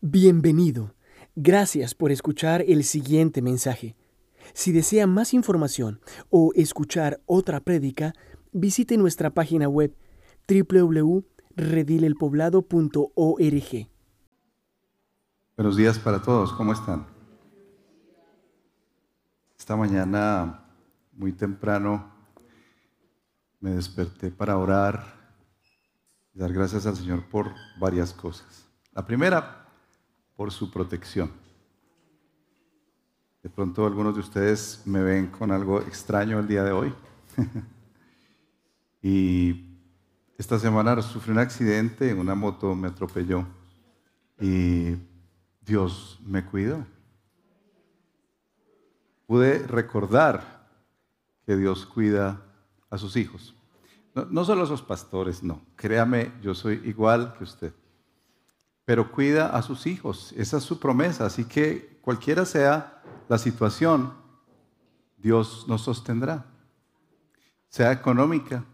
Bienvenido. Gracias por escuchar el siguiente mensaje. Si desea más información o escuchar otra prédica, visite nuestra página web www.redilelpoblado.org. Buenos días para todos, ¿cómo están? Esta mañana, muy temprano, me desperté para orar y dar gracias al Señor por varias cosas. La primera, por su protección. De pronto algunos de ustedes me ven con algo extraño el día de hoy. y esta semana sufrí un accidente, una moto me atropelló y Dios me cuidó. Pude recordar que Dios cuida a sus hijos. No, solo a sus pastores, no. Créame, yo soy igual que usted pero cuida a sus hijos. Esa es su promesa. Así que cualquiera sea la situación, Dios nos sostendrá. Sea económica,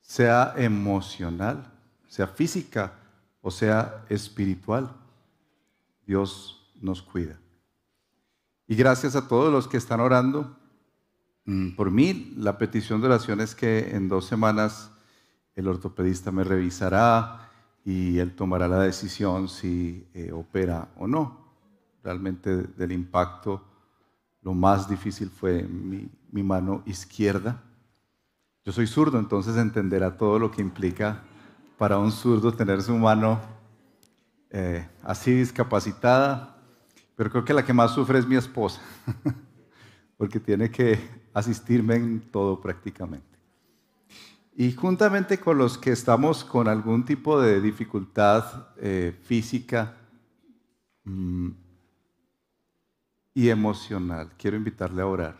sea emocional, sea física o sea espiritual. Dios nos cuida. Y gracias a todos los que están orando mm, por mí. La petición de oración es que en dos semanas el ortopedista me revisará y él tomará la decisión si eh, opera o no. Realmente del impacto, lo más difícil fue mi, mano izquierda. Yo soy zurdo, entonces entenderá todo lo que implica para un zurdo tener su mano eh, así discapacitada, pero creo que la que más sufre es mi esposa, porque tiene que asistirme en todo prácticamente. Y juntamente con los que estamos con algún tipo de dificultad eh, física mm, y emocional, quiero invitarle a orar,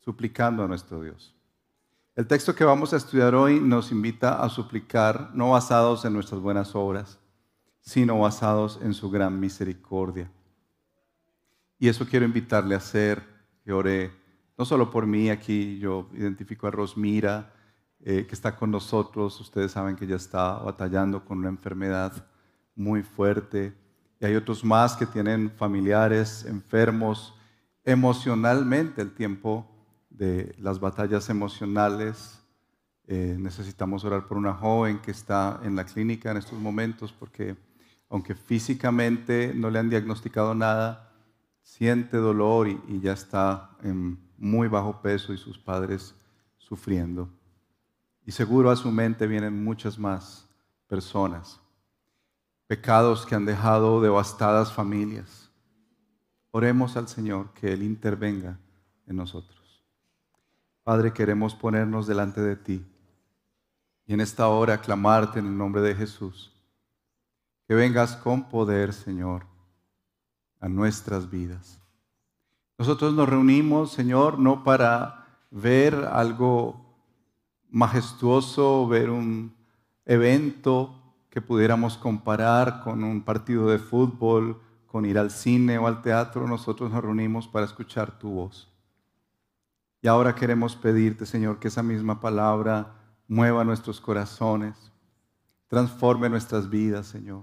suplicando a nuestro Dios. El texto que vamos a estudiar hoy nos invita a suplicar, no basados en nuestras buenas obras, sino basados en su gran misericordia. Y eso quiero invitarle a hacer, que ore, no solo por mí, aquí yo identifico a Rosmira, eh, que está con nosotros. Ustedes saben que ya está batallando con una enfermedad muy fuerte. Y hay otros más que tienen familiares enfermos emocionalmente. El tiempo de las batallas emocionales. Eh, necesitamos orar por una joven que está en la clínica en estos momentos porque aunque físicamente no le han diagnosticado nada, siente dolor y, y ya está en muy bajo peso y sus padres sufriendo. Y seguro a su mente vienen muchas más personas. Pecados que han dejado devastadas familias. Oremos al Señor que Él intervenga en nosotros. Padre, queremos ponernos delante de ti y en esta hora clamarte en el nombre de Jesús. Que vengas con poder, Señor, a nuestras vidas. Nosotros nos reunimos, Señor, no para ver algo majestuoso ver un evento que pudiéramos comparar con un partido de fútbol, con ir al cine o al teatro, nosotros nos reunimos para escuchar tu voz. Y ahora queremos pedirte, Señor, que esa misma palabra mueva nuestros corazones, transforme nuestras vidas, Señor.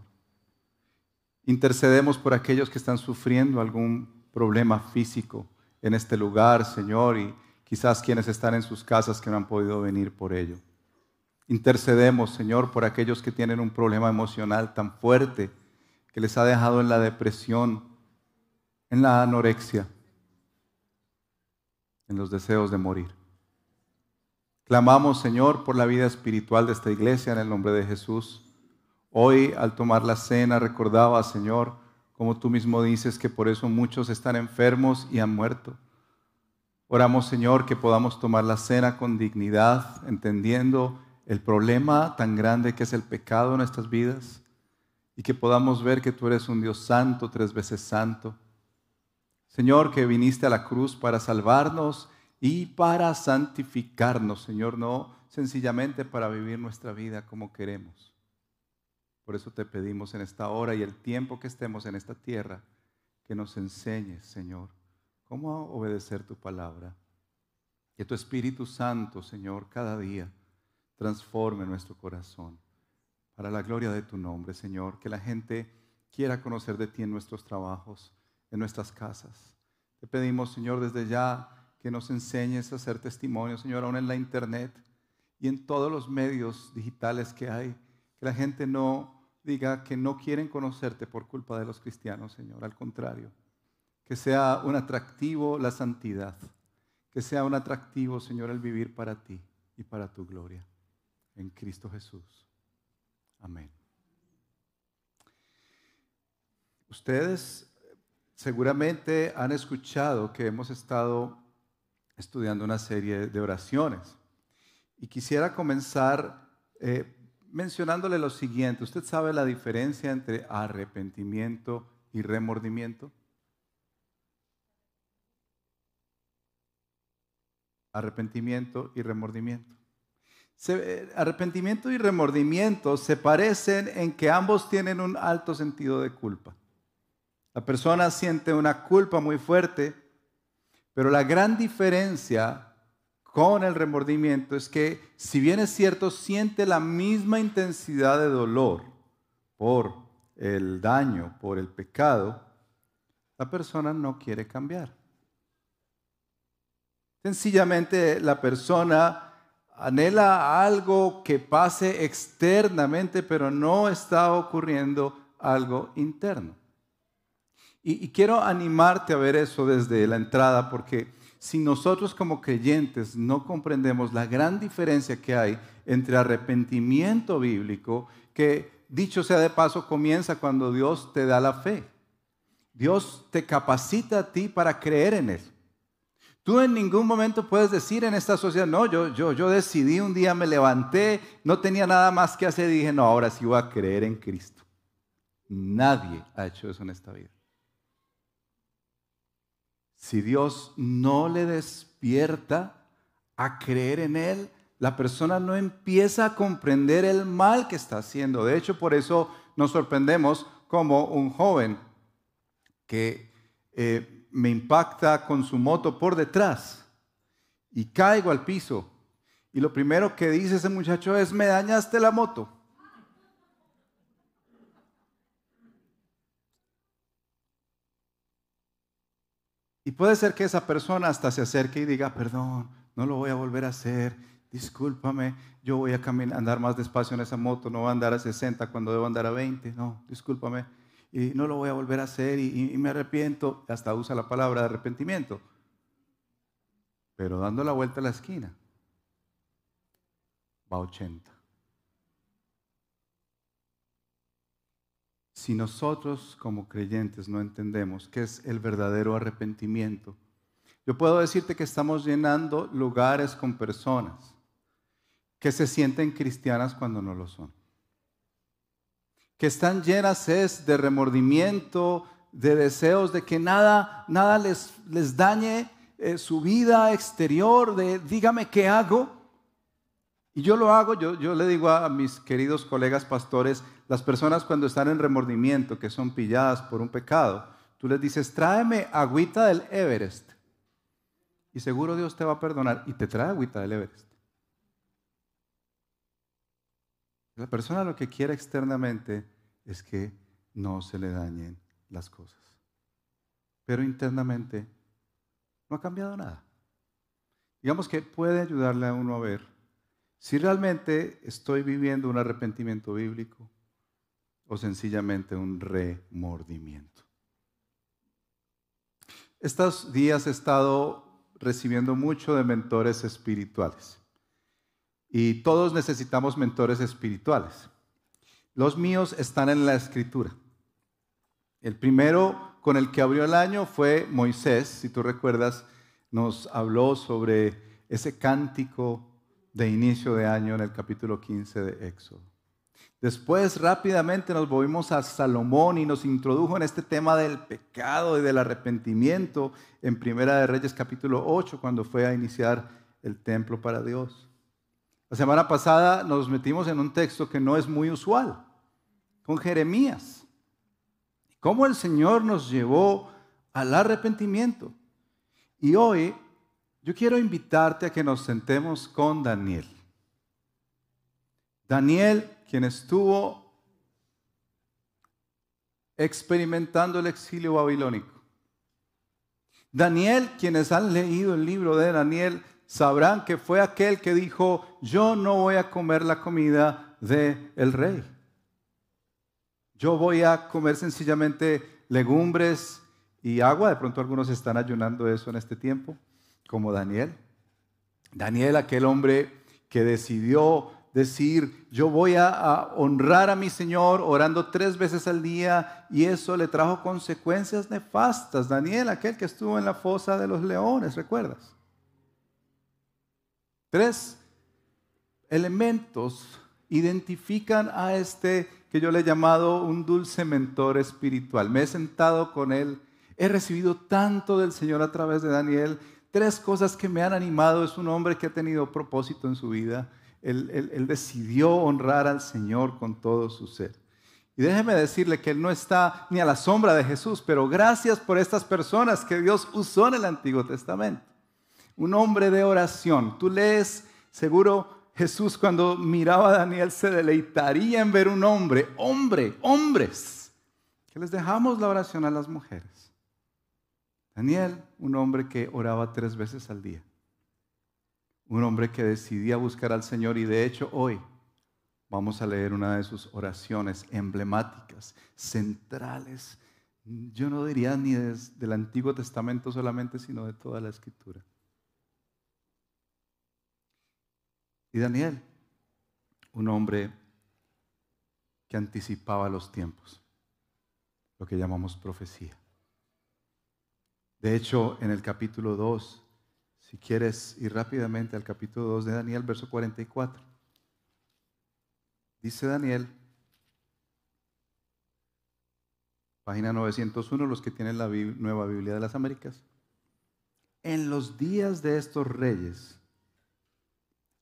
Intercedemos por aquellos que están sufriendo algún problema físico en este lugar, Señor, y quizás quienes están en sus casas que no han podido venir por ello. Intercedemos, Señor, por aquellos que tienen un problema emocional tan fuerte que les ha dejado en la depresión, en la anorexia, en los deseos de morir. Clamamos, Señor, por la vida espiritual de esta iglesia en el nombre de Jesús. Hoy, al tomar la cena, recordaba, Señor, como tú mismo dices, que por eso muchos están enfermos y han muerto. Oramos, Señor, que podamos tomar la cena con dignidad, entendiendo el problema tan grande que es el pecado en nuestras vidas y que podamos ver que tú eres un Dios santo, tres veces santo. Señor, que viniste a la cruz para salvarnos y para santificarnos, Señor, no sencillamente para vivir nuestra vida como queremos. Por eso te pedimos en esta hora y el tiempo que estemos en esta tierra, que nos enseñes, Señor cómo obedecer tu palabra. Que tu Espíritu Santo, Señor, cada día transforme nuestro corazón para la gloria de tu nombre, Señor. Que la gente quiera conocer de ti en nuestros trabajos, en nuestras casas. Te pedimos, Señor, desde ya que nos enseñes a hacer testimonio, Señor, aún en la internet y en todos los medios digitales que hay, que la gente no diga que no quieren conocerte por culpa de los cristianos, Señor, al contrario, que sea un atractivo la santidad, que sea un atractivo, Señor, el vivir para ti y para tu gloria, en Cristo Jesús. Amén. Ustedes seguramente han escuchado que hemos estado estudiando una serie de oraciones. Y quisiera comenzar eh, mencionándole lo siguiente. ¿Usted sabe la diferencia entre arrepentimiento y remordimiento? Arrepentimiento y remordimiento. Eh, arrepentimiento y remordimiento se parecen en que ambos tienen un alto sentido de culpa. La persona siente una culpa muy fuerte, pero la gran diferencia con el remordimiento es que, si bien es cierto, siente la misma intensidad de dolor por el daño, por el pecado, la persona no quiere cambiar. Sencillamente la persona anhela algo que pase externamente, pero no está ocurriendo algo interno. Y, quiero animarte a ver eso desde la entrada, porque si nosotros como creyentes no comprendemos la gran diferencia que hay entre arrepentimiento bíblico, que dicho sea de paso, comienza cuando Dios te da la fe. Dios te capacita a ti para creer en Él. Tú en ningún momento puedes decir en esta sociedad, no, yo, yo, yo decidí un día, me levanté, no tenía nada más que hacer y dije, no, ahora sí voy a creer en Cristo. Nadie ha hecho eso en esta vida. Si Dios no le despierta a creer en Él, la persona no empieza a comprender el mal que está haciendo. De hecho, por eso nos sorprendemos como un joven que eh, me impacta con su moto por detrás y caigo al piso. Y lo primero que dice ese muchacho es, me dañaste la moto. Y puede ser que esa persona hasta se acerque y diga, perdón, no lo voy a volver a hacer, discúlpame, yo voy a andar más despacio en esa moto, no voy a andar a 60 cuando debo andar a 20, no, discúlpame, y no lo voy a volver a hacer y, me arrepiento, hasta usa la palabra de arrepentimiento, pero dando la vuelta a la esquina, va a 80. si nosotros como creyentes no entendemos qué es el verdadero arrepentimiento, yo puedo decirte que estamos llenando lugares con personas que se sienten cristianas cuando no lo son. Que están llenas es de remordimiento, de deseos de que nada, nada les, les dañe eh, su vida exterior, de dígame qué hago. Y yo lo hago, yo, yo le digo a mis queridos colegas pastores, las personas cuando están en remordimiento, que son pilladas por un pecado, tú les dices, tráeme agüita del Everest. Y seguro Dios te va a perdonar y te trae agüita del Everest. La persona lo que quiere externamente es que no se le dañen las cosas. Pero internamente no ha cambiado nada. Digamos que puede ayudarle a uno a ver si realmente estoy viviendo un arrepentimiento bíblico o sencillamente un remordimiento. Estos días he estado recibiendo mucho de mentores espirituales y todos necesitamos mentores espirituales. Los míos están en la escritura. El primero con el que abrió el año fue Moisés, si tú recuerdas, nos habló sobre ese cántico de inicio de año en el capítulo 15 de Éxodo. Después rápidamente nos volvimos a Salomón y nos introdujo en este tema del pecado y del arrepentimiento en Primera de Reyes capítulo 8 cuando fue a iniciar el templo para Dios. La semana pasada nos metimos en un texto que no es muy usual, con Jeremías. Cómo el Señor nos llevó al arrepentimiento. Y hoy yo quiero invitarte a que nos sentemos con Daniel. Daniel, quien estuvo experimentando el exilio babilónico. Daniel, quienes han leído el libro de Daniel, sabrán que fue aquel que dijo, yo no voy a comer la comida del el rey. Yo voy a comer sencillamente legumbres y agua. De pronto algunos están ayunando eso en este tiempo, como Daniel. Daniel, aquel hombre que decidió decir, yo voy a, honrar a mi Señor orando tres veces al día y eso le trajo consecuencias nefastas. Daniel, aquel que estuvo en la fosa de los leones, ¿recuerdas? Tres elementos identifican a este que yo le he llamado un dulce mentor espiritual. Me he sentado con él, he recibido tanto del Señor a través de Daniel. Tres cosas que me han animado. Es un hombre que ha tenido propósito en su vida él, decidió honrar al Señor con todo su ser. Y déjeme decirle que él no está ni a la sombra de Jesús, pero gracias por estas personas que Dios usó en el Antiguo Testamento. Un hombre de oración. Tú lees, seguro Jesús cuando miraba a Daniel se deleitaría en ver un hombre, hombre, hombres, que les dejamos la oración a las mujeres. Daniel, un hombre que oraba tres veces al día un hombre que decidía buscar al Señor y de hecho hoy vamos a leer una de sus oraciones emblemáticas, centrales. Yo no diría ni del Antiguo Testamento solamente, sino de toda la Escritura. Y Daniel, un hombre que anticipaba los tiempos, lo que llamamos profecía. De hecho, en el capítulo 2 si quieres ir rápidamente al capítulo 2 de Daniel, verso 44. Dice Daniel, página 901, los que tienen la nueva Biblia de las Américas. En los días de estos reyes,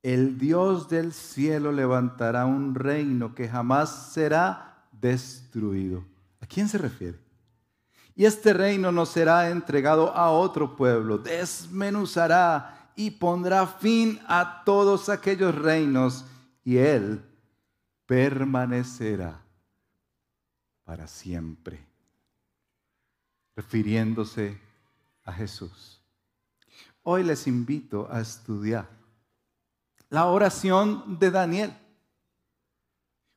el Dios del cielo levantará un reino que jamás será destruido. ¿A quién se refiere? Y este reino no será entregado a otro pueblo, desmenuzará y pondrá fin a todos aquellos reinos y él permanecerá para siempre. Refiriéndose a Jesús. Hoy les invito a estudiar la oración de Daniel.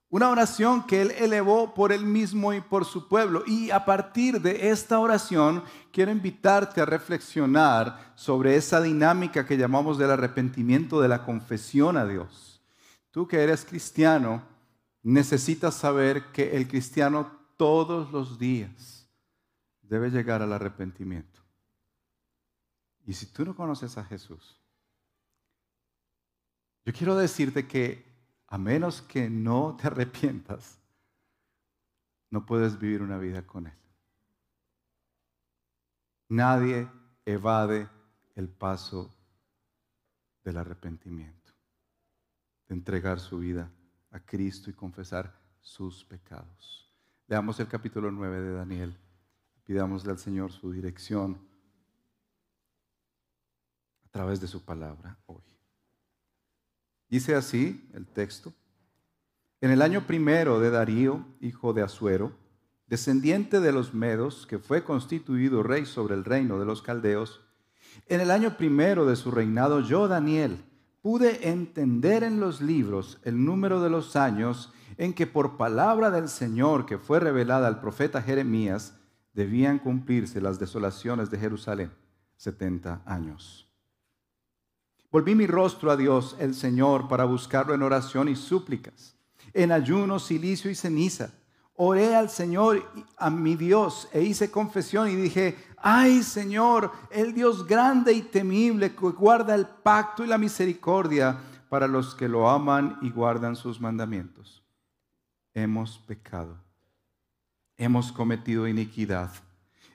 Una oración que él elevó por él mismo y por su pueblo. Y a partir de esta oración quiero invitarte a reflexionar sobre esa dinámica que llamamos del arrepentimiento, de la confesión a Dios. Tú que eres cristiano, necesitas saber que el cristiano todos los días debe llegar al arrepentimiento. Y si tú no conoces a Jesús, yo quiero decirte que a menos que no te arrepientas, no puedes vivir una vida con Él. Nadie evade el paso del arrepentimiento, de entregar su vida a Cristo y confesar sus pecados. Leamos el capítulo 9 de Daniel. Pidámosle al Señor su dirección a través de su palabra hoy. Dice así el texto. En el año primero de Darío, hijo de Asuero, descendiente de los Medos, que fue constituido rey sobre el reino de los Caldeos, en el año primero de su reinado, yo, Daniel, pude entender en los libros el número de los años en que por palabra del Señor que fue revelada al profeta Jeremías, debían cumplirse las desolaciones de Jerusalén, setenta años. Volví mi rostro a Dios, el Señor, para buscarlo en oración y súplicas, en ayuno, silicio y ceniza. Oré al Señor, a mi Dios, e hice confesión y dije, ay Señor, el Dios grande y temible que guarda el pacto y la misericordia para los que lo aman y guardan sus mandamientos. Hemos pecado, hemos cometido iniquidad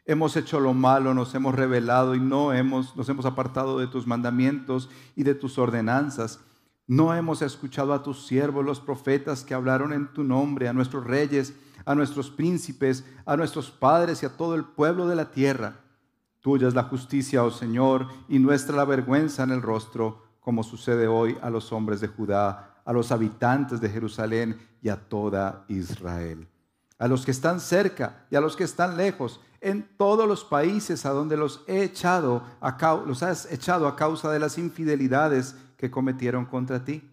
hemos hecho lo malo, nos hemos rebelado y no hemos, nos hemos apartado de tus mandamientos y de tus ordenanzas. No hemos escuchado a tus siervos, los profetas que hablaron en tu nombre, a nuestros reyes, a nuestros príncipes, a nuestros padres y a todo el pueblo de la tierra. Tuya es la justicia, oh Señor, y nuestra la vergüenza en el rostro, como sucede hoy a los hombres de Judá, a los habitantes de Jerusalén y a toda Israel. A los que están cerca y a los que están lejos, en todos los países a donde los he echado, los has echado a causa de las infidelidades que cometieron contra ti.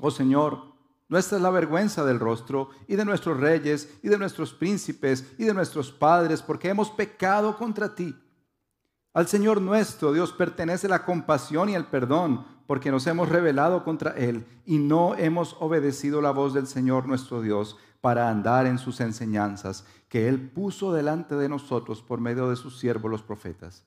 Oh Señor, nuestra es la vergüenza del rostro y de nuestros reyes y de nuestros príncipes y de nuestros padres, porque hemos pecado contra ti. Al Señor nuestro Dios pertenece la compasión y el perdón, porque nos hemos rebelado contra Él y no hemos obedecido la voz del Señor nuestro Dios para andar en sus enseñanzas que Él puso delante de nosotros por medio de sus siervos los profetas.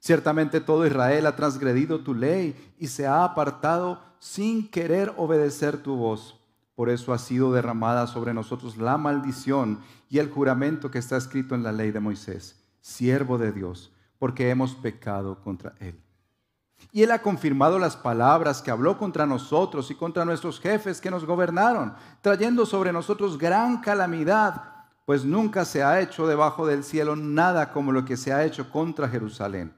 Ciertamente todo Israel ha transgredido tu ley y se ha apartado sin querer obedecer tu voz. Por eso ha sido derramada sobre nosotros la maldición y el juramento que está escrito en la ley de Moisés, siervo de Dios, porque hemos pecado contra Él. Y Él ha confirmado las palabras que habló contra nosotros y contra nuestros jefes que nos gobernaron, trayendo sobre nosotros gran calamidad, pues nunca se ha hecho debajo del cielo nada como lo que se ha hecho contra Jerusalén.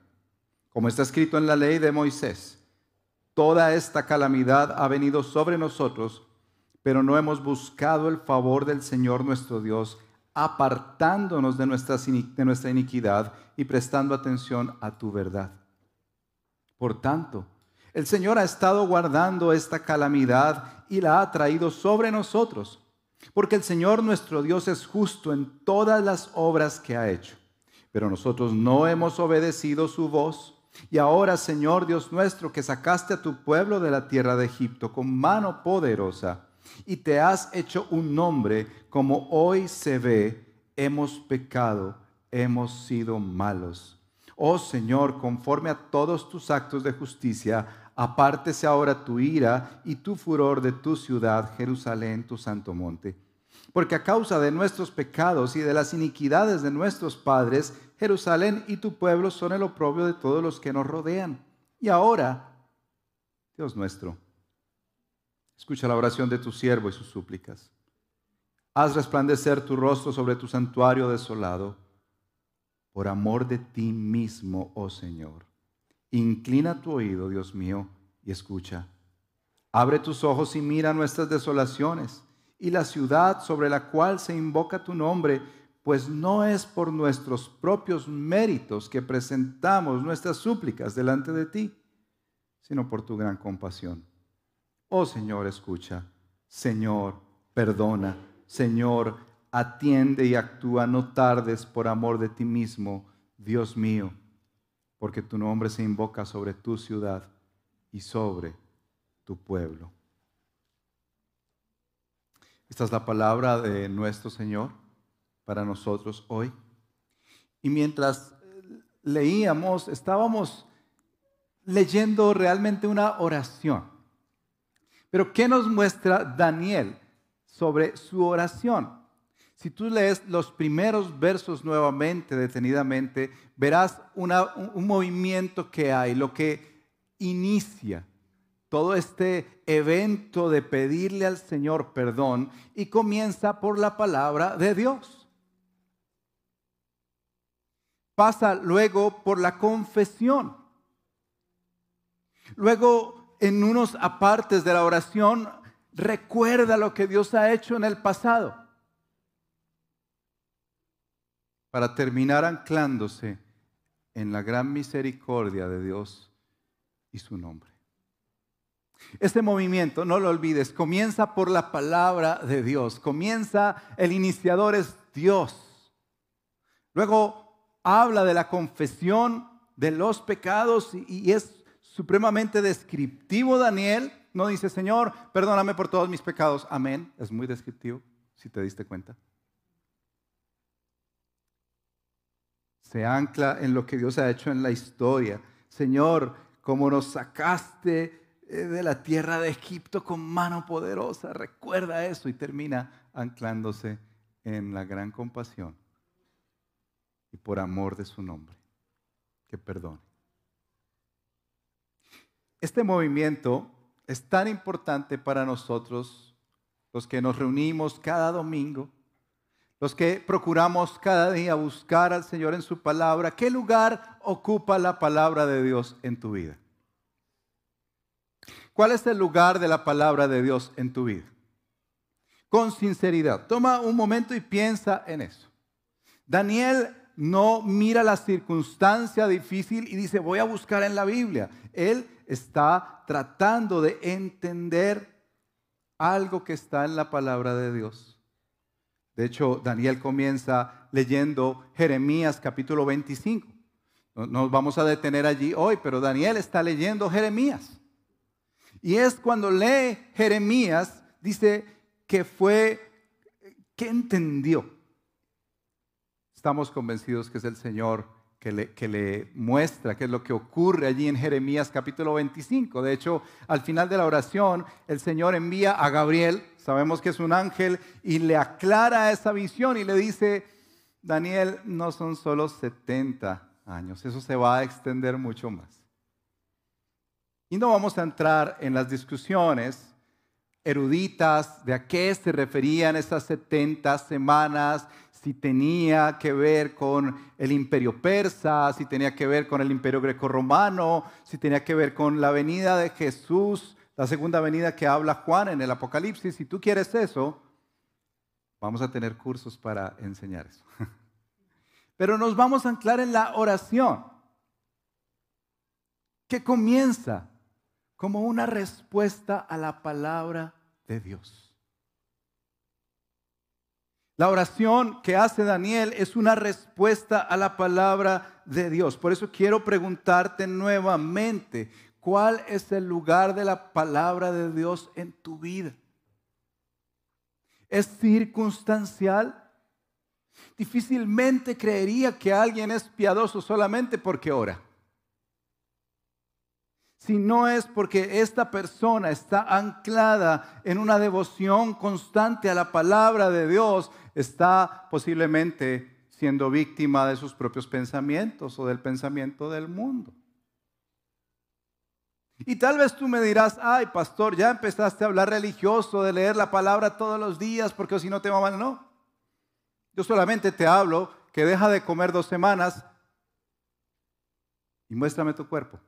Como está escrito en la ley de Moisés, toda esta calamidad ha venido sobre nosotros, pero no hemos buscado el favor del Señor nuestro Dios, apartándonos de nuestra, iniquidad y prestando atención a tu verdad. Por tanto, el Señor ha estado guardando esta calamidad y la ha traído sobre nosotros, porque el Señor nuestro Dios es justo en todas las obras que ha hecho. Pero nosotros no hemos obedecido su voz. Y ahora, Señor Dios nuestro, que sacaste a tu pueblo de la tierra de Egipto con mano poderosa, y te has hecho un nombre como hoy se ve, hemos pecado, hemos sido malos. Oh Señor, conforme a todos tus actos de justicia, apártese ahora tu ira y tu furor de tu ciudad, Jerusalén, tu santo monte. Porque a causa de nuestros pecados y de las iniquidades de nuestros padres, Jerusalén y tu pueblo son el oprobio de todos los que nos rodean. Y ahora, Dios nuestro, Escucha la oración de tu siervo y sus súplicas. Haz resplandecer tu rostro sobre tu santuario desolado, por amor de ti mismo, oh Señor. Inclina tu oído, Dios mío, y escucha. Abre tus ojos y mira nuestras desolaciones y la ciudad sobre la cual se invoca tu nombre, pues no es por nuestros propios méritos que presentamos nuestras súplicas delante de ti, sino por tu gran compasión Oh Señor, escucha. Señor, perdona. Señor, atiende y actúa. No tardes por amor de ti mismo, Dios mío, porque tu nombre se invoca sobre tu ciudad y sobre tu pueblo. Esta es la palabra de nuestro Señor para nosotros hoy. Y mientras leíamos, estábamos leyendo realmente una oración. Pero ¿qué nos muestra Daniel sobre su oración? Si tú lees los primeros versos nuevamente, detenidamente, verás un movimiento que hay, lo que inicia todo este evento de pedirle al Señor perdón y comienza por la palabra de Dios. Pasa luego por la confesión. Luego en unos apartes de la oración, recuerda lo que Dios ha hecho en el pasado. Para terminar anclándose en la gran misericordia de Dios y su nombre. Este movimiento, no lo olvides, comienza por la palabra de Dios. Comienza, el iniciador es Dios. Luego habla de la confesión de los pecados y, es supremamente descriptivo Daniel. No dice, Señor, perdóname por todos mis pecados. Amén. Es muy descriptivo, si te diste cuenta. Se ancla en lo que Dios ha hecho en la historia. Señor, como nos sacaste eh, de la tierra de Egipto con mano poderosa, recuerda eso y termina anclándose en la gran compasión y por amor de su nombre, que perdone. Este movimiento es tan importante para nosotros, los que nos reunimos cada domingo, los que procuramos cada día buscar al Señor en su palabra. ¿Qué lugar ocupa la palabra de Dios en tu vida? ¿Cuál es el lugar de la palabra de Dios en tu vida? con sinceridad. Toma un momento y piensa en eso. Daniel no mira la circunstancia difícil y dice, voy a buscar en la Biblia. Él está tratando de entender algo que está en la palabra de Dios. De hecho, Daniel comienza leyendo Jeremías capítulo 25. No nos vamos a detener allí hoy, pero Daniel está leyendo Jeremías. Y es cuando lee Jeremías, dice que fue, que entendió. Estamos convencidos que es el Señor que le, que le, muestra qué es lo que ocurre allí en Jeremías capítulo 25. De hecho, al final de la oración, el Señor envía a Gabriel, sabemos que es un ángel, y le aclara esa visión y le dice, Daniel, no son solo 70 años, eso se va a extender mucho más. Y no vamos a entrar en las discusiones eruditas de a qué se referían esas 70 semanas, si tenía que ver con el imperio persa, si tenía que ver con el imperio grecorromano, si tenía que ver con la venida de Jesús, la segunda venida que habla Juan en el Apocalipsis. Si tú quieres eso, vamos a tener cursos para enseñar eso. Pero nos vamos a anclar en la oración, que comienza como una respuesta a la palabra de Dios. La oración que hace Daniel es una respuesta a la palabra de Dios. Por eso quiero preguntarte nuevamente, ¿cuál es el lugar de la palabra de Dios en tu vida? ¿Es circunstancial? Difícilmente creería que alguien es piadoso solamente porque ora si no es porque esta persona está anclada en una devoción constante a la palabra de Dios, está posiblemente siendo víctima de sus propios pensamientos o del pensamiento del mundo. Y tal vez tú me dirás, ay pastor, ya empezaste a hablar religioso, de leer la palabra todos los días, porque si no te va mal. No. Yo solamente te hablo que deja de comer dos semanas y muéstrame tu cuerpo.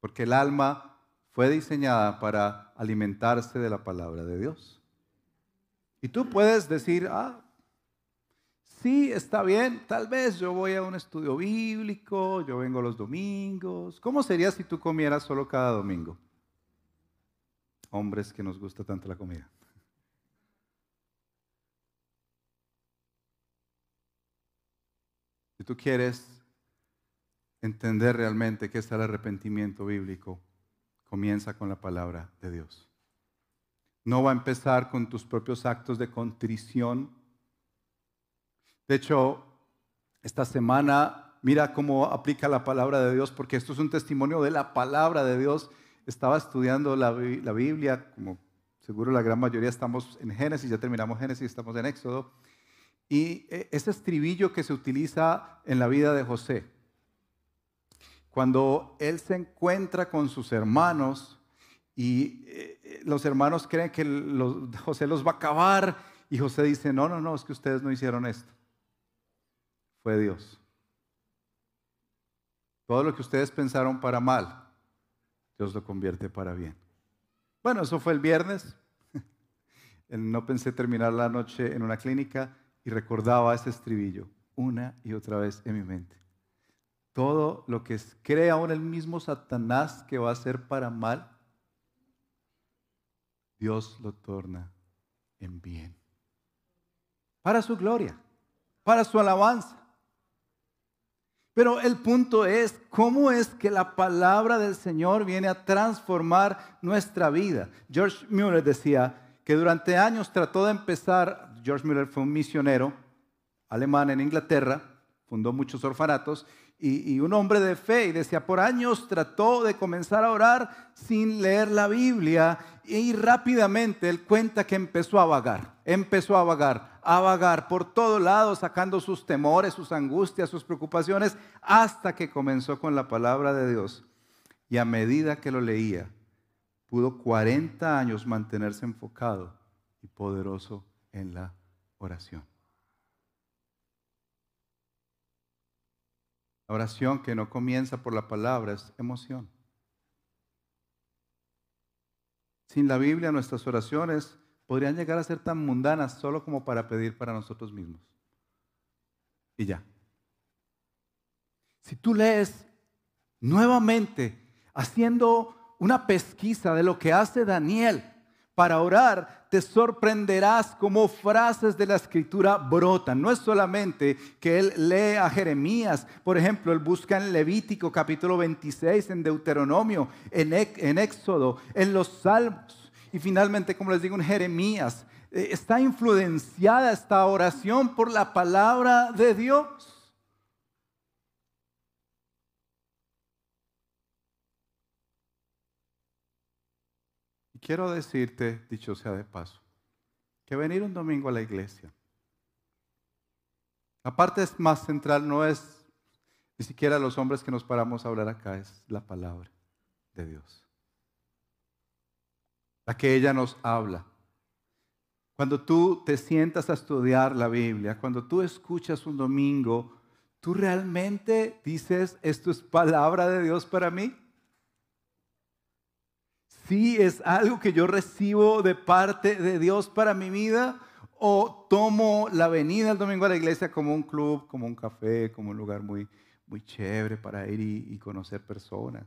Porque el alma fue diseñada para alimentarse de la palabra de Dios. Y tú puedes decir, ah, sí, está bien, tal vez yo voy a un estudio bíblico, yo vengo los domingos. ¿Cómo sería si tú comieras solo cada domingo? Hombres que nos gusta tanto la comida. Si tú quieres entender realmente qué es el arrepentimiento bíblico, comienza con la palabra de Dios. No va a empezar con tus propios actos de contrición. De hecho, esta semana, mira cómo aplica la palabra de Dios, porque esto es un testimonio de la palabra de Dios. Estaba estudiando la, la Biblia, como seguro la gran mayoría estamos en Génesis, ya terminamos Génesis, estamos en Éxodo. Y eh, ese estribillo que se utiliza en la vida de José, cuando él se encuentra con sus hermanos y eh, los hermanos creen que José los va a acabar y José dice, no, no, no, es que ustedes no hicieron esto. Dios. Todo lo que ustedes pensaron para mal, Dios lo convierte para bien. Bueno, eso fue el viernes. No pensé terminar la noche en una clínica y recordaba ese estribillo una y otra vez en mi mente todo lo que cree aún el mismo Satanás que va a ser para mal, Dios lo torna en bien. Para su gloria, para su alabanza. Pero el punto es, ¿cómo es que la palabra del Señor viene a transformar nuestra vida? George Mueller decía que durante años trató de empezar, George Mueller fue un misionero alemán en Inglaterra, fundó muchos orfanatos, y, un hombre de fe y decía, por años trató de comenzar a orar sin leer la Biblia y rápidamente él cuenta que empezó a vagar, empezó a vagar, a vagar por todo lado, sacando sus temores, sus angustias, sus preocupaciones, hasta que comenzó con la palabra de Dios. Y a medida que lo leía, pudo 40 años mantenerse enfocado y poderoso en la oración. La oración que no comienza por la palabra es emoción. sin la Biblia nuestras oraciones podrían llegar a ser tan mundanas solo como para pedir para nosotros mismos. Y ya. Si tú lees nuevamente, haciendo una pesquisa de lo que hace Daniel para orar, te sorprenderás como frases de la escritura brotan. No es solamente que él lee a Jeremías, por ejemplo, él busca en Levítico capítulo 26, en Deuteronomio, en, en Éxodo, en los Salmos y finalmente, como les digo, en Jeremías, eh, está influenciada esta oración por la palabra de Dios. Y quiero decirte, dicho sea de paso, que venir un domingo a la iglesia, aparte es más central, no es ni siquiera los hombres que nos paramos a hablar acá, es la palabra de Dios la que ella nos habla. Cuando tú te sientas a estudiar la Biblia, cuando tú escuchas un domingo, ¿tú realmente dices, esto es palabra de Dios para mí? ¿Sí es algo que yo recibo de parte de Dios para mi vida? ¿O tomo la venida el domingo a la iglesia como un club, como un café, como un lugar muy, muy chévere para ir y conocer personas?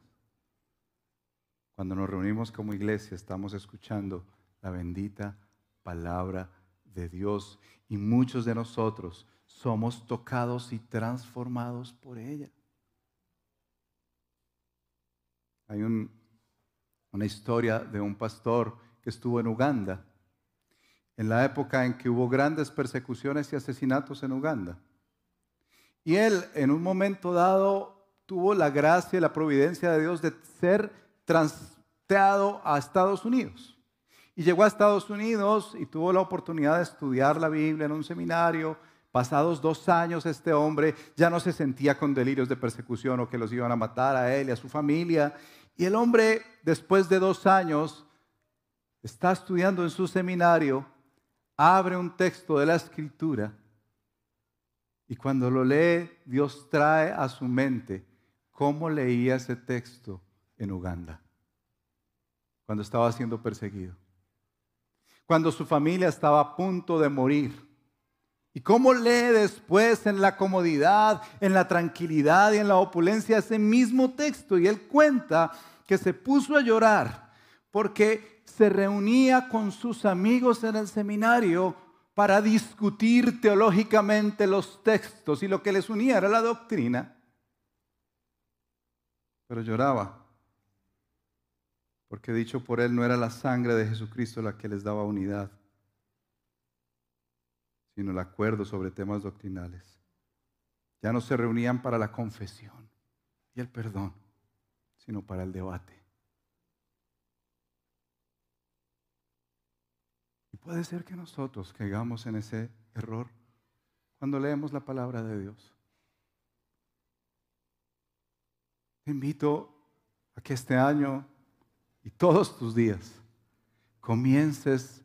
Cuando nos reunimos como iglesia estamos escuchando la bendita palabra de Dios y muchos de nosotros somos tocados y transformados por ella. Hay una historia de un pastor que estuvo en Uganda, en la época en que hubo grandes persecuciones y asesinatos en Uganda. Y él en un momento dado tuvo la gracia y la providencia de Dios de ser transteado a Estados Unidos. Y llegó a Estados Unidos y tuvo la oportunidad de estudiar la Biblia en un seminario. Pasados dos años, este hombre ya no se sentía con delirios de persecución o que los iban a matar a él y a su familia. Y el hombre, después de dos años, está estudiando en su seminario, abre un texto de la escritura y cuando lo lee, Dios trae a su mente cómo leía ese texto en Uganda, cuando estaba siendo perseguido, cuando su familia estaba a punto de morir. ¿Y cómo lee después en la comodidad, en la tranquilidad y en la opulencia ese mismo texto? Y él cuenta que se puso a llorar porque se reunía con sus amigos en el seminario para discutir teológicamente los textos y lo que les unía era la doctrina. Pero lloraba porque dicho por él no era la sangre de Jesucristo la que les daba unidad, sino el acuerdo sobre temas doctrinales. Ya no se reunían para la confesión y el perdón, sino para el debate. Y puede ser que nosotros caigamos en ese error cuando leemos la palabra de Dios. Te invito a que este año y todos tus días comiences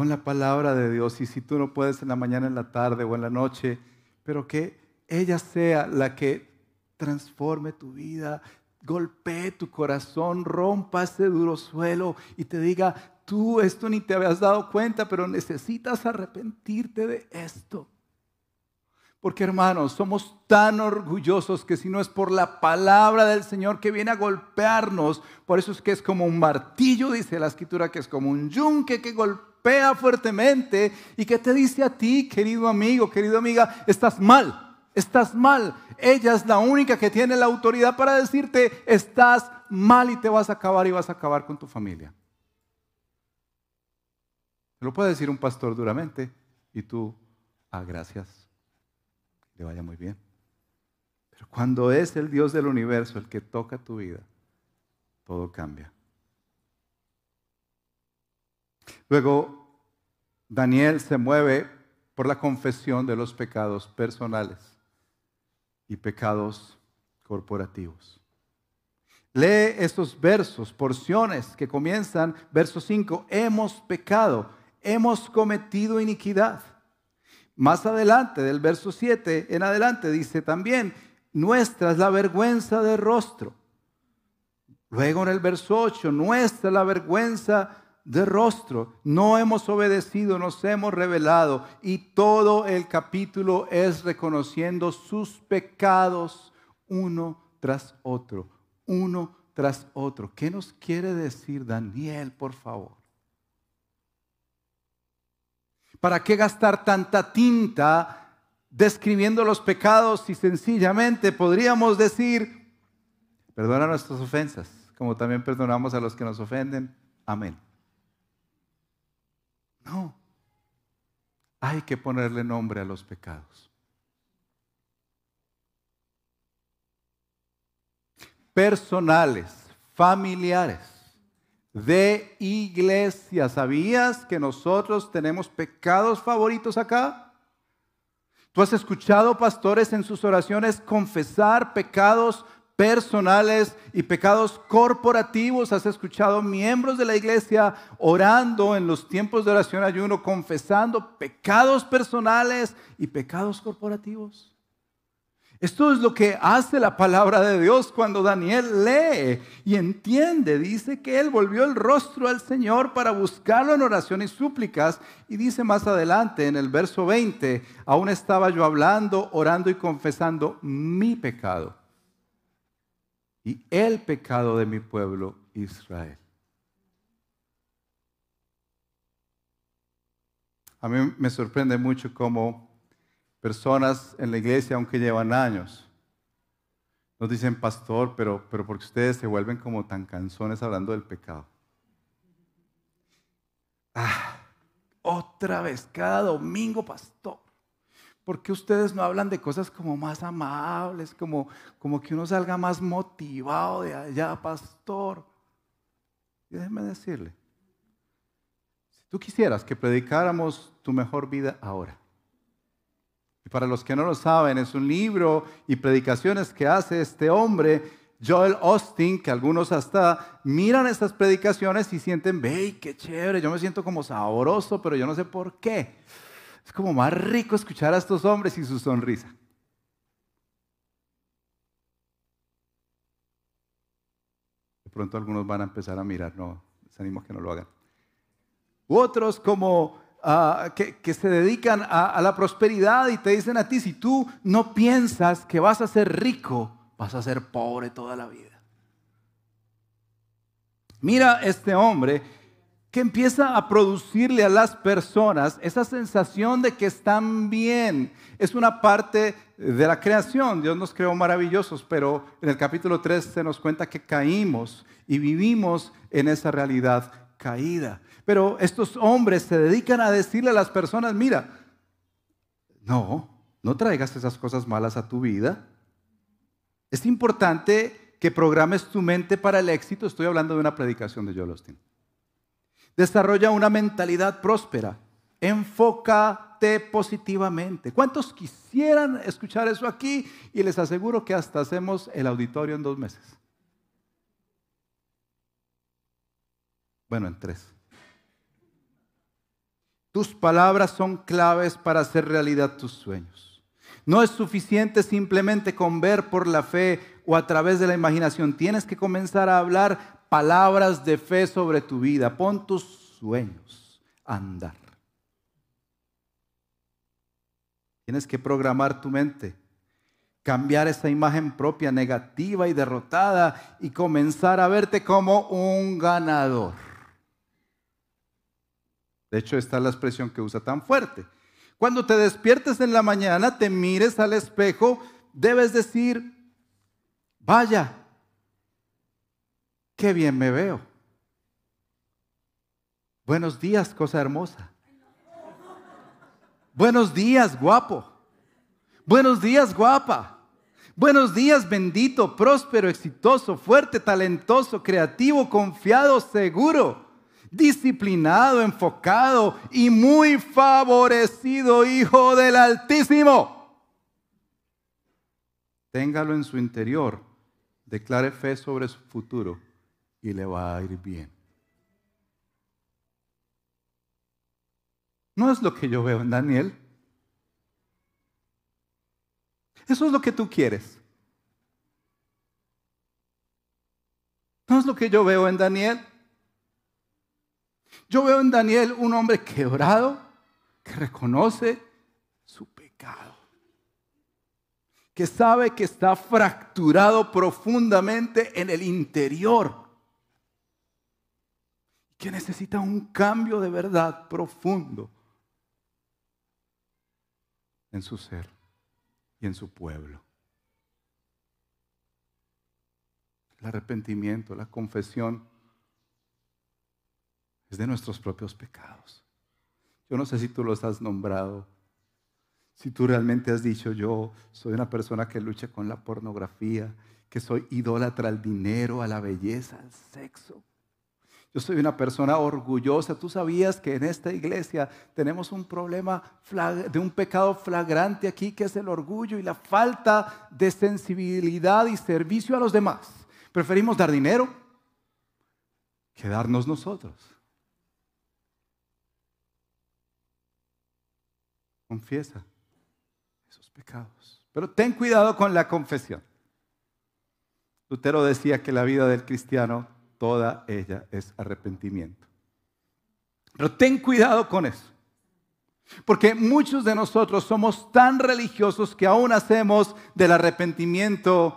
con la palabra de Dios y si tú no puedes en la mañana, en la tarde o en la noche, pero que ella sea la que transforme tu vida, golpee tu corazón, rompa ese duro suelo y te diga, tú esto ni te habías dado cuenta, pero necesitas arrepentirte de esto. Porque hermanos, somos tan orgullosos que si no es por la palabra del Señor que viene a golpearnos, por eso es que es como un martillo, dice la escritura, que es como un yunque que golpea fuertemente y que te dice a ti, querido amigo, querida amiga, estás mal, estás mal. Ella es la única que tiene la autoridad para decirte, estás mal y te vas a acabar y vas a acabar con tu familia. lo puede decir un pastor duramente y tú, ah, gracias le vaya muy bien. Pero cuando es el Dios del universo el que toca tu vida, todo cambia. Luego, Daniel se mueve por la confesión de los pecados personales y pecados corporativos. Lee estos versos, porciones que comienzan, verso 5, hemos pecado, hemos cometido iniquidad. Más adelante, del verso 7 en adelante, dice también, nuestra es la vergüenza de rostro. Luego en el verso 8, nuestra la vergüenza de rostro. No hemos obedecido, nos hemos revelado. Y todo el capítulo es reconociendo sus pecados uno tras otro, uno tras otro. ¿Qué nos quiere decir Daniel, por favor? ¿Para qué gastar tanta tinta describiendo los pecados si sencillamente podríamos decir, perdona nuestras ofensas, como también perdonamos a los que nos ofenden? Amén. No. Hay que ponerle nombre a los pecados. Personales, familiares, de iglesia. ¿Sabías que nosotros tenemos pecados favoritos acá? ¿Tú has escuchado pastores en sus oraciones confesar pecados personales y pecados corporativos. Has escuchado miembros de la iglesia orando en los tiempos de oración ayuno, confesando pecados personales y pecados corporativos. Esto es lo que hace la palabra de Dios cuando Daniel lee y entiende. Dice que él volvió el rostro al Señor para buscarlo en oración y súplicas. Y dice más adelante en el verso 20, aún estaba yo hablando, orando y confesando mi pecado y el pecado de mi pueblo Israel. A mí me sorprende mucho cómo personas en la iglesia, aunque llevan años, nos dicen, pastor, pero, pero porque ustedes se vuelven como tan canzones hablando del pecado. Ah, otra vez, cada domingo, pastor. ¿Por qué ustedes no hablan de cosas como más amables, como, como que uno salga más motivado de allá, pastor? Y déjeme decirle, si tú quisieras que predicáramos tu mejor vida ahora, y para los que no lo saben, es un libro y predicaciones que hace este hombre, Joel Austin, que algunos hasta miran estas predicaciones y sienten, ve, qué chévere, yo me siento como sabroso, pero yo no sé por qué. Es como más rico escuchar a estos hombres y su sonrisa. De pronto algunos van a empezar a mirar, no, les animo a que no lo hagan. otros como ah, que, se dedican a, a la prosperidad y te dicen a ti, si tú no piensas que vas a ser rico, vas a ser pobre toda la vida. Mira este hombre que empieza a producirle a las personas esa sensación de que están bien. Es una parte de la creación. Dios nos creó maravillosos, pero en el capítulo 3 se nos cuenta que caímos y vivimos en esa realidad caída. Pero estos hombres se dedican a decirle a las personas, mira, no, no traigas esas cosas malas a tu vida. Es importante que programes tu mente para el éxito. Estoy hablando de una predicación de Joel Austin. Desarrolla una mentalidad próspera. Enfócate positivamente. ¿Cuántos quisieran escuchar eso aquí? Y les aseguro que hasta hacemos el auditorio en dos meses. Bueno, en tres. Tus palabras son claves para hacer realidad tus sueños. No es suficiente simplemente con ver por la fe o a través de la imaginación. Tienes que comenzar a hablar palabras de fe sobre tu vida. Pon tus sueños a andar. Tienes que programar tu mente, cambiar esa imagen propia negativa y derrotada y comenzar a verte como un ganador. De hecho, esta es la expresión que usa tan fuerte. Cuando te despiertes en la mañana, te mires al espejo, debes decir, vaya, qué bien me veo. Buenos días, cosa hermosa. Buenos días, guapo. Buenos días, guapa. Buenos días, bendito, próspero, exitoso, fuerte, talentoso, creativo, confiado, seguro, disciplinado, enfocado y muy favorecido, hijo del Altísimo. Téngalo en su interior. Declare fe sobre su futuro y le va a ir bien. No es lo que yo veo en Daniel. Eso es lo que tú quieres. ¿No es lo que yo veo en Daniel? Yo veo en Daniel un hombre quebrado que reconoce su pecado, que sabe que está fracturado profundamente en el interior, que necesita un cambio de verdad profundo en su ser y en su pueblo. El arrepentimiento, la confesión es de nuestros propios pecados. Yo no sé si tú los has nombrado, si tú realmente has dicho, yo soy una persona que lucha con la pornografía, que soy idólatra al dinero, a la belleza, al sexo. Yo soy una persona orgullosa. Tú sabías que en esta iglesia tenemos un problema de un pecado flagrante aquí, que es el orgullo y la falta de sensibilidad y servicio a los demás. Preferimos dar dinero que darnos nosotros. Confiesa esos pecados. Pero ten cuidado con la confesión. Lutero decía que la vida del cristiano, toda ella es arrepentimiento. Pero ten cuidado con eso. Porque muchos de nosotros somos tan religiosos que aún hacemos del arrepentimiento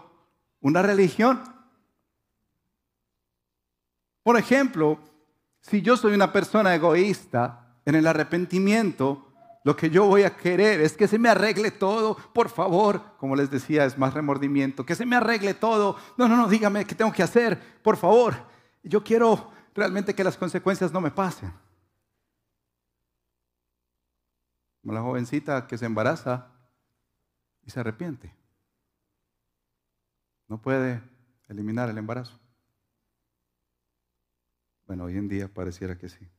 una religión. Por ejemplo, si yo soy una persona egoísta en el arrepentimiento, lo que yo voy a querer es que se me arregle todo, por favor. Como les decía, es más remordimiento. Que se me arregle todo. No, no, no, dígame qué tengo que hacer, por favor. Yo quiero realmente que las consecuencias no me pasen. Como la jovencita que se embaraza y se arrepiente. No puede eliminar el embarazo. Bueno, hoy en día pareciera que sí.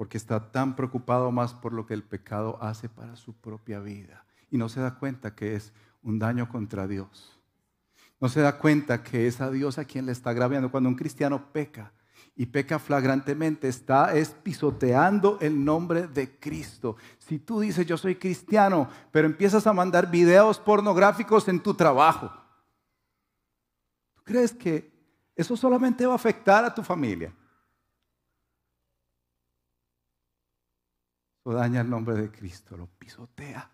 porque está tan preocupado más por lo que el pecado hace para su propia vida y no se da cuenta que es un daño contra Dios. No se da cuenta que es a Dios a quien le está agraviando. Cuando un cristiano peca y peca flagrantemente, está es pisoteando el nombre de Cristo. Si tú dices yo soy cristiano, pero empiezas a mandar videos pornográficos en tu trabajo, ¿tú crees que eso solamente va a afectar a tu familia? Lo daña el nombre de Cristo, lo pisotea.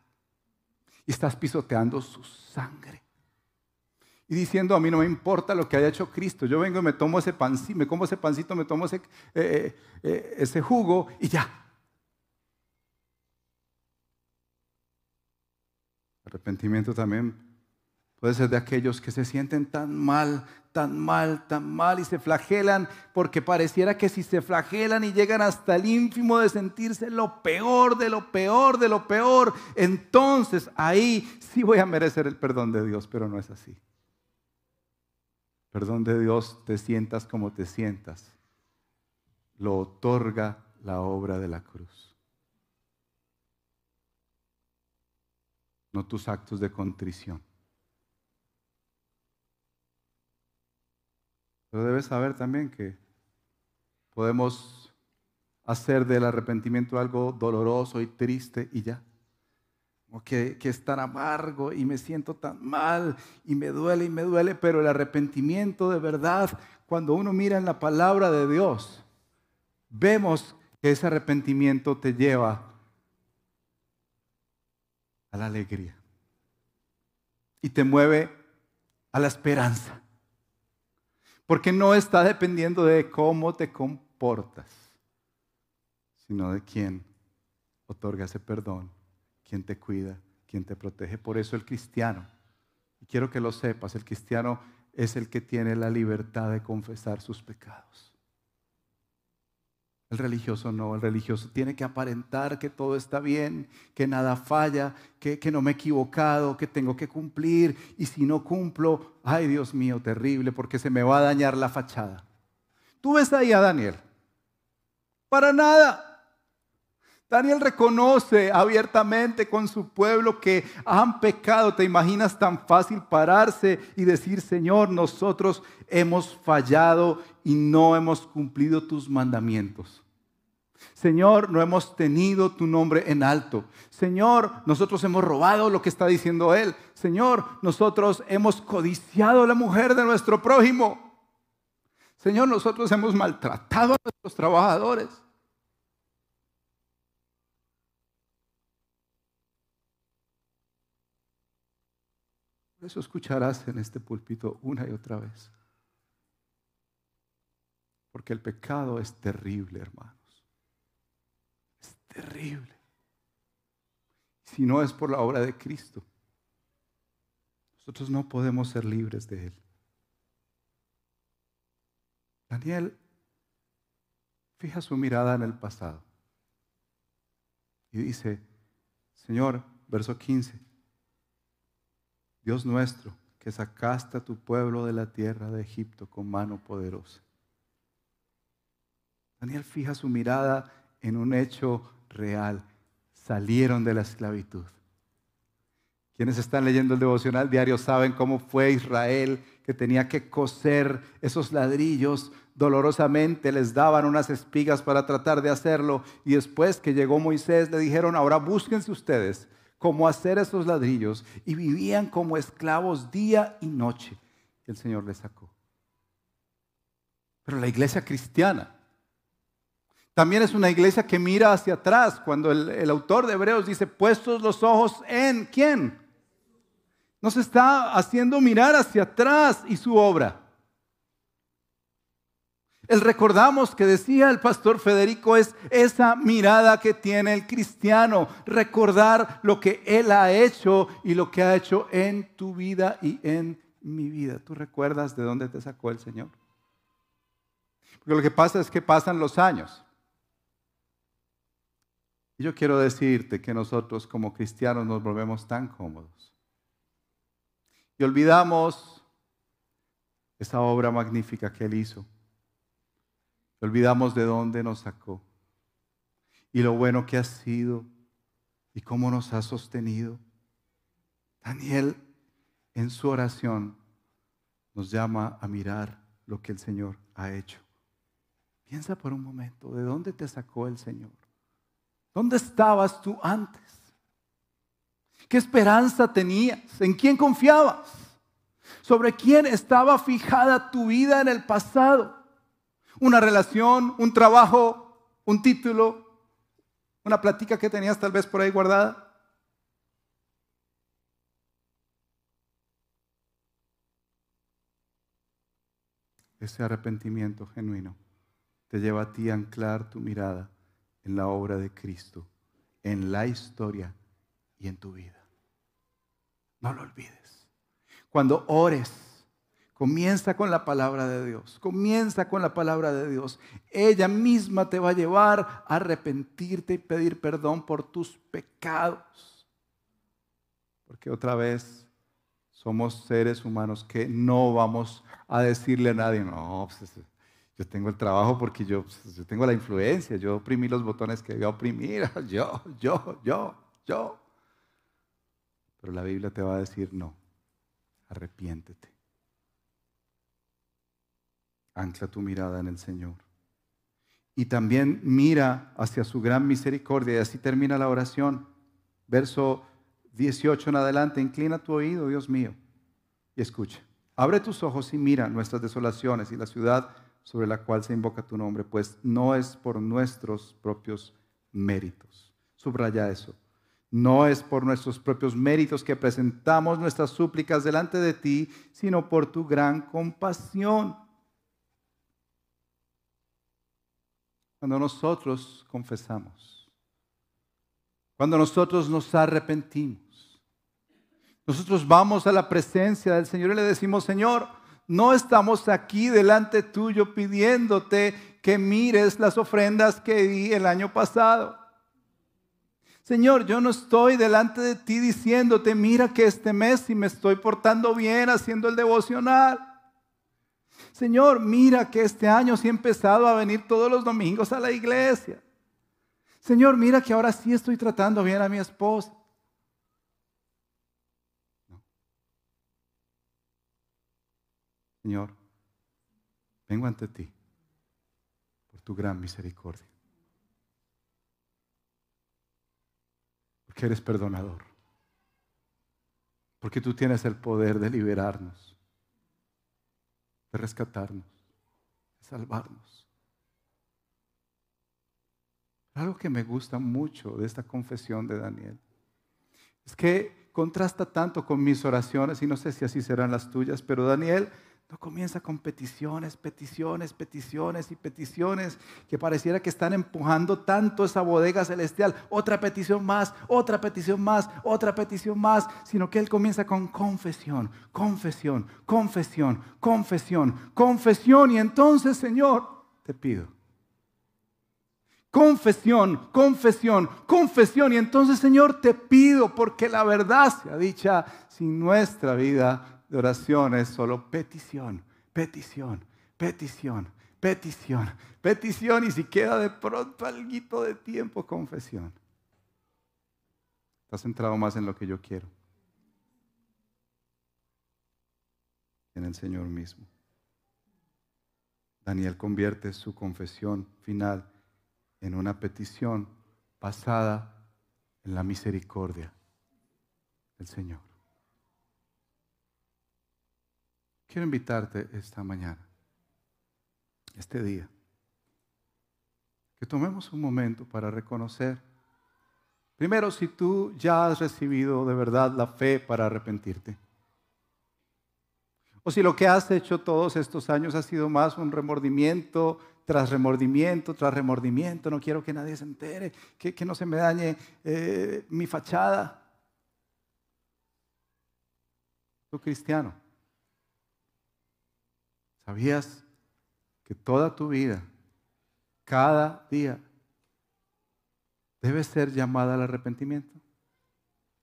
Y estás pisoteando su sangre. Y diciendo, a mí no me importa lo que haya hecho Cristo. Yo vengo y me tomo ese pancito, me como ese pancito, me tomo ese, eh, eh, eh, ese jugo y ya. Arrepentimiento también puede ser de aquellos que se sienten tan mal tan mal, tan mal y se flagelan porque pareciera que si se flagelan y llegan hasta el ínfimo de sentirse lo peor de lo peor de lo peor, entonces ahí sí voy a merecer el perdón de Dios, pero no es así. Perdón de Dios, te sientas como te sientas, lo otorga la obra de la cruz. No tus actos de contrición. Pero debes saber también que podemos hacer del arrepentimiento algo doloroso y triste y ya. O que, que, es tan amargo y me siento tan mal y me duele y me duele, pero el arrepentimiento de verdad, cuando uno mira en la palabra de Dios, vemos que ese arrepentimiento te lleva a la alegría y te mueve a la esperanza. Porque no está dependiendo de cómo te comportas, sino de quién otorga ese perdón, quién te cuida, quién te protege. Por eso el cristiano, y quiero que lo sepas, el cristiano es el que tiene la libertad de confesar sus pecados. El religioso no, el religioso tiene que aparentar que todo está bien, que nada falla, que, no me he equivocado, que tengo que cumplir y si no cumplo, ay Dios mío, terrible, porque se me va a dañar la fachada. Tú ves ahí a Daniel. Para nada. Daniel reconoce abiertamente con su pueblo que han pecado. ¿Te imaginas tan fácil pararse y decir, Señor, nosotros hemos fallado y no hemos cumplido tus mandamientos? Señor, no hemos tenido tu nombre en alto. Señor, nosotros hemos robado lo que está diciendo Él. Señor, nosotros hemos codiciado la mujer de nuestro prójimo. Señor, nosotros hemos maltratado a nuestros trabajadores. Eso escucharás en este púlpito una y otra vez. Porque el pecado es terrible, hermanos. Es terrible. Si no es por la obra de Cristo, nosotros no podemos ser libres de Él. Daniel fija su mirada en el pasado y dice, Señor, verso 15, Dios nuestro, que sacaste a tu pueblo de la tierra de Egipto con mano poderosa. Daniel fija su mirada en un hecho real. Salieron de la esclavitud. Quienes están leyendo el devocional diario saben cómo fue Israel que tenía que coser esos ladrillos dolorosamente, les daban unas espigas para tratar de hacerlo y después que llegó Moisés le dijeron, ahora búsquense ustedes cómo hacer esos ladrillos y vivían como esclavos día y noche. El Señor les sacó. Pero la iglesia cristiana también es una iglesia que mira hacia atrás. Cuando el, el autor de Hebreos dice, puestos los ojos en quién? Nos está haciendo mirar hacia atrás y su obra. El recordamos que decía el pastor Federico es esa mirada que tiene el cristiano, recordar lo que él ha hecho y lo que ha hecho en tu vida y en mi vida. ¿Tú recuerdas de dónde te sacó el Señor? Porque lo que pasa es que pasan los años. Y yo quiero decirte que nosotros como cristianos nos volvemos tan cómodos. Y olvidamos esa obra magnífica que Él hizo Olvidamos de dónde nos sacó y lo bueno que ha sido y cómo nos ha sostenido. Daniel en su oración nos llama a mirar lo que el Señor ha hecho. Piensa por un momento, ¿de dónde te sacó el Señor? ¿Dónde estabas tú antes? ¿Qué esperanza tenías? ¿En quién confiabas? ¿Sobre quién estaba fijada tu vida en el pasado? Una relación, un trabajo, un título, una plática que tenías tal vez por ahí guardada. Ese arrepentimiento genuino te lleva a ti a anclar tu mirada en la obra de Cristo, en la historia y en tu vida. No lo olvides. Cuando ores, Comienza con la palabra de Dios. Comienza con la palabra de Dios. Ella misma te va a llevar a arrepentirte y pedir perdón por tus pecados. Porque otra vez somos seres humanos que no vamos a decirle a nadie, no, pues, yo tengo el trabajo porque yo, pues, yo tengo la influencia, yo oprimí los botones que a oprimir, yo, yo, yo, yo. Pero la Biblia te va a decir, no, arrepiéntete ancla tu mirada en el Señor. Y también mira hacia su gran misericordia. Y así termina la oración. Verso 18 en adelante. Inclina tu oído, Dios mío, y escucha. Abre tus ojos y mira nuestras desolaciones y la ciudad sobre la cual se invoca tu nombre, pues no es por nuestros propios méritos. Subraya eso. No es por nuestros propios méritos que presentamos nuestras súplicas delante de ti, sino por tu gran compasión cuando nosotros confesamos, cuando nosotros nos arrepentimos. Nosotros vamos a la presencia del Señor y le decimos, Señor, no estamos aquí delante tuyo pidiéndote que mires las ofrendas que di el año pasado. Señor, yo no estoy delante de ti diciéndote, mira que este mes si me estoy portando bien haciendo el devocional. Señor, mira que este año sí he empezado a venir todos los domingos a la iglesia. Señor, mira que ahora sí estoy tratando bien a mi esposa. Señor, vengo ante ti por tu gran misericordia. Porque eres perdonador. Porque tú tienes el poder de liberarnos rescatarnos, salvarnos. Algo que me gusta mucho de esta confesión de Daniel es que contrasta tanto con mis oraciones y no sé si así serán las tuyas, pero Daniel no comienza con peticiones, peticiones, peticiones y peticiones que pareciera que están empujando tanto esa bodega celestial. Otra petición más, otra petición más, otra petición más, sino que él comienza con confesión, confesión, confesión, confesión, confesión. Y entonces, Señor, te pido. Confesión, confesión, confesión. Y entonces, Señor, te pido, porque la verdad sea dicha, sin nuestra vida de oración es solo petición, petición, petición, petición, petición y si queda de pronto algo de tiempo, confesión. Estás centrado más en lo que yo quiero. En el Señor mismo. Daniel convierte su confesión final en una petición basada en la misericordia del Señor. Quiero invitarte esta mañana, este día, que tomemos un momento para reconocer, primero, si tú ya has recibido de verdad la fe para arrepentirte. O si lo que has hecho todos estos años ha sido más un remordimiento tras remordimiento, tras remordimiento, no quiero que nadie se entere, que, no se me dañe eh, mi fachada. Tú cristiano, ¿Sabías que toda tu vida, cada día, debe ser llamada al arrepentimiento?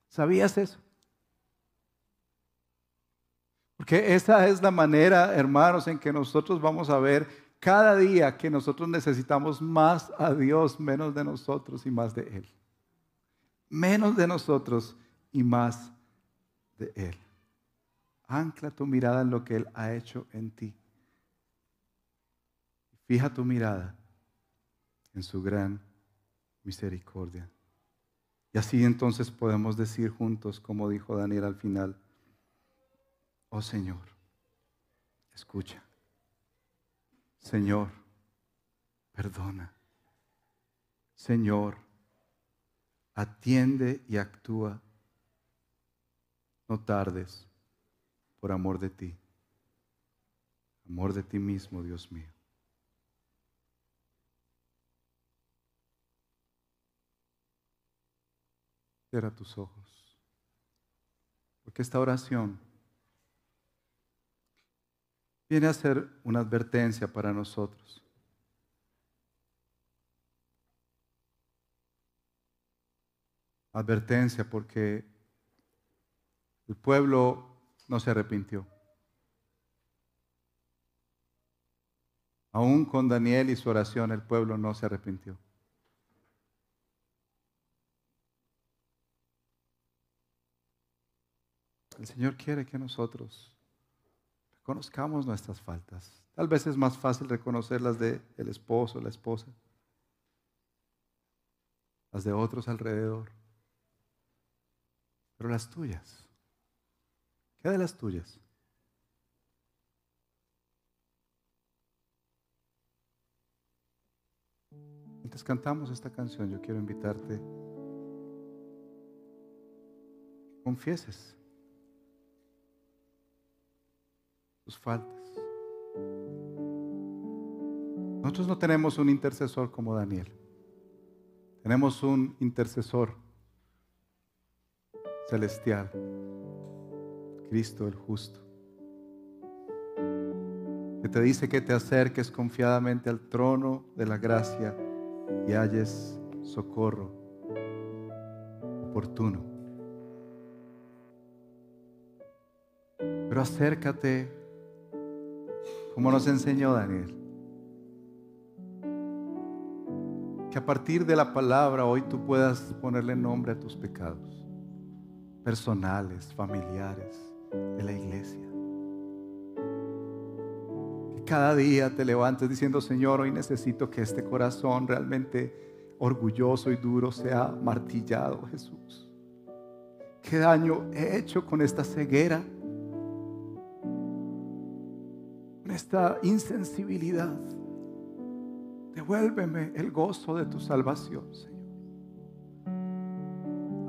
¿Sabías eso? Porque esa es la manera, hermanos, en que nosotros vamos a ver cada día que nosotros necesitamos más a Dios, menos de nosotros y más de Él. Menos de nosotros y más de Él. Ancla tu mirada en lo que Él ha hecho en ti. Fija tu mirada en su gran misericordia. Y así entonces podemos decir juntos, como dijo Daniel al final, oh Señor, escucha. Señor, perdona. Señor, atiende y actúa. No tardes por amor de ti. Amor de ti mismo, Dios mío. Cierra tus ojos. Porque esta oración viene a ser una advertencia para nosotros. Advertencia porque el pueblo no se arrepintió. Aún con Daniel y su oración el pueblo no se arrepintió. El Señor quiere que nosotros reconozcamos nuestras faltas. Tal vez es más fácil reconocer las del el esposo, la esposa, las de otros alrededor, pero las tuyas. ¿Qué de las tuyas? Mientras cantamos esta canción, yo quiero invitarte confieses tus faltas. Nosotros no tenemos un intercesor como Daniel. Tenemos un intercesor celestial, Cristo el justo, que te dice que te acerques confiadamente al trono de la gracia y halles socorro oportuno. Pero acércate como nos enseñó Daniel. Que a partir de la palabra hoy tú puedas ponerle nombre a tus pecados, personales, familiares, de la iglesia. Que cada día te levantes diciendo, Señor, hoy necesito que este corazón realmente orgulloso y duro sea martillado, Jesús. ¿Qué daño he hecho con esta ceguera? Esta insensibilidad. Devuélveme el gozo de tu salvación, Señor.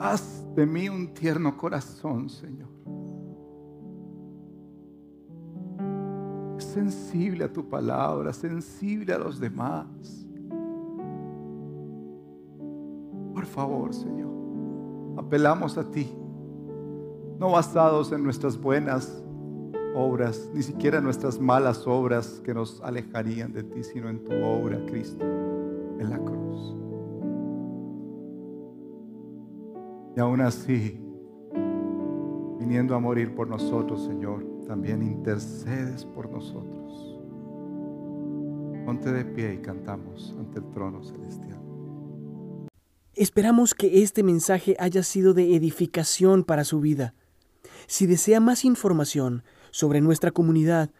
Haz de mí un tierno corazón, Señor. Sensible a tu palabra, sensible a los demás. Por favor, Señor, apelamos a ti, no basados en nuestras buenas obras, ni siquiera nuestras malas obras que nos alejarían de ti, sino en tu obra, Cristo, en la cruz. Y aún así, viniendo a morir por nosotros, Señor, también intercedes por nosotros. Ponte de pie y cantamos ante el trono celestial. Esperamos que este mensaje haya sido de edificación para su vida. Si desea más información sobre nuestra comunidad,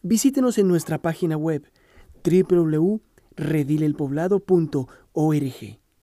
visítenos en nuestra página web www.redilelpoblado.org.